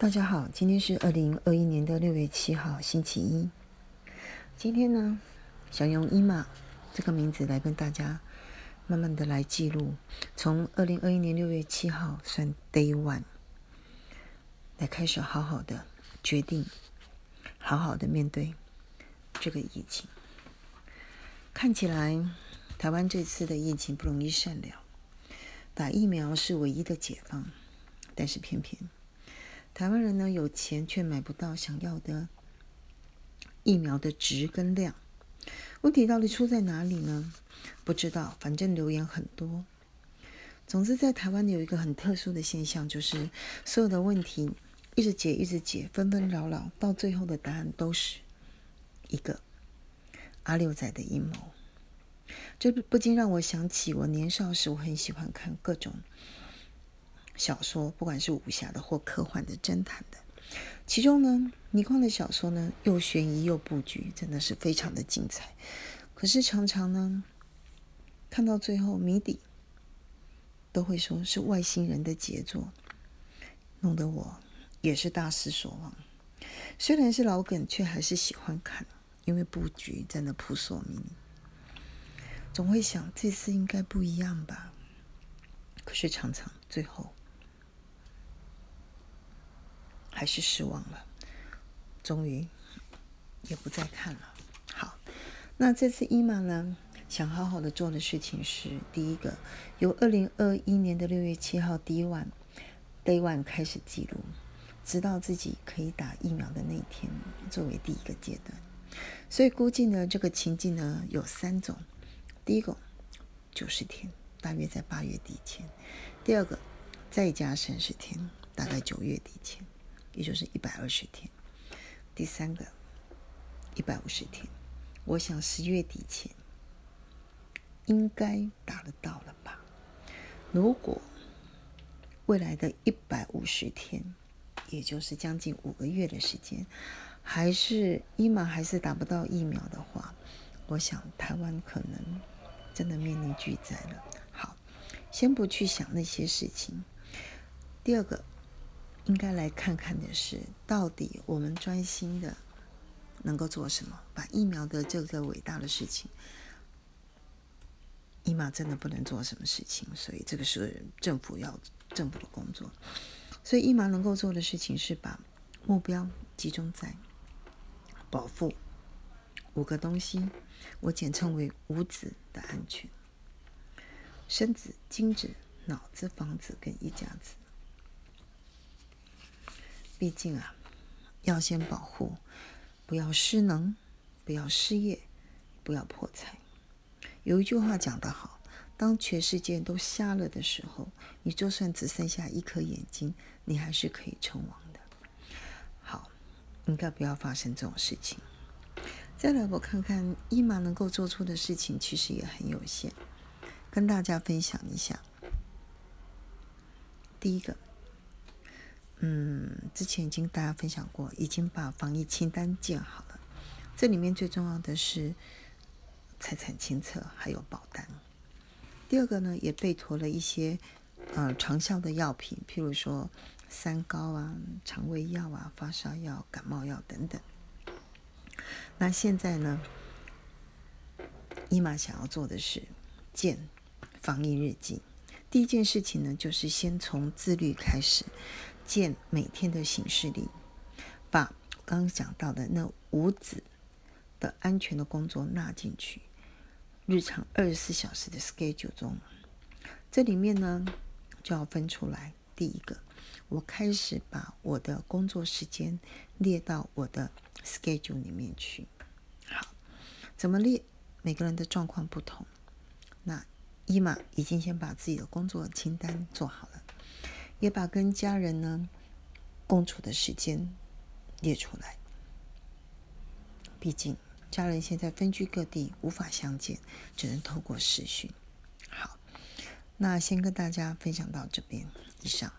大家好，今天是二零二一年的六月七号，星期一。今天呢，想用伊玛这个名字来跟大家慢慢的来记录，从二零二一年六月七号算 Day One，来开始好好的决定，好好的面对这个疫情。看起来台湾这次的疫情不容易善了，打疫苗是唯一的解放，但是偏偏。台湾人呢有钱却买不到想要的疫苗的值跟量，问题到底出在哪里呢？不知道，反正留言很多。总之，在台湾有一个很特殊的现象，就是所有的问题一直解，一直解，纷纷扰扰，到最后的答案都是一个阿六仔的阴谋。这不禁让我想起我年少时，我很喜欢看各种。小说，不管是武侠的或科幻的、侦探的，其中呢，倪匡的小说呢，又悬疑又布局，真的是非常的精彩。可是常常呢，看到最后谜底，都会说是外星人的杰作，弄得我也是大失所望。虽然是老梗，却还是喜欢看，因为布局真的扑朔迷离。总会想这次应该不一样吧，可是常常最后。还是失望了，终于也不再看了。好，那这次伊玛呢，想好好的做的事情是：第一个，由二零二一年的六月七号第一晚 day one 开始记录，直到自己可以打疫苗的那一天，作为第一个阶段。所以估计呢，这个情境呢有三种：第一个九十天，大约在八月底前；第二个再加三十天，大概九月底前。也就是一百二十天，第三个一百五十天，我想十月底前应该达得到了吧？如果未来的一百五十天，也就是将近五个月的时间，还是伊玛还是达不到疫苗的话，我想台湾可能真的面临巨灾了。好，先不去想那些事情。第二个。应该来看看的是，到底我们专心的能够做什么？把疫苗的这个伟大的事情，伊玛真的不能做什么事情，所以这个是政府要政府的工作。所以伊玛能够做的事情是把目标集中在保护五个东西，我简称为五子的安全：生子、精子、脑子、房子跟一家子。毕竟啊，要先保护，不要失能，不要失业，不要破财。有一句话讲得好：当全世界都瞎了的时候，你就算只剩下一颗眼睛，你还是可以称王的。好，应该不要发生这种事情。再来，我看看伊玛能够做出的事情，其实也很有限，跟大家分享一下。第一个。嗯，之前已经大家分享过，已经把防疫清单建好了。这里面最重要的是财产清册，还有保单。第二个呢，也备妥了一些呃长效的药品，譬如说三高啊、肠胃药啊、发烧药、感冒药等等。那现在呢，伊玛想要做的是建防疫日记。第一件事情呢，就是先从自律开始。建每天的行事历，把刚刚讲到的那五子的安全的工作纳进去，日常二十四小时的 schedule 中，这里面呢就要分出来。第一个，我开始把我的工作时间列到我的 schedule 里面去。好，怎么列？每个人的状况不同。那伊玛已经先把自己的工作清单做好了。也把跟家人呢共处的时间列出来。毕竟家人现在分居各地，无法相见，只能透过视讯。好，那先跟大家分享到这边以上。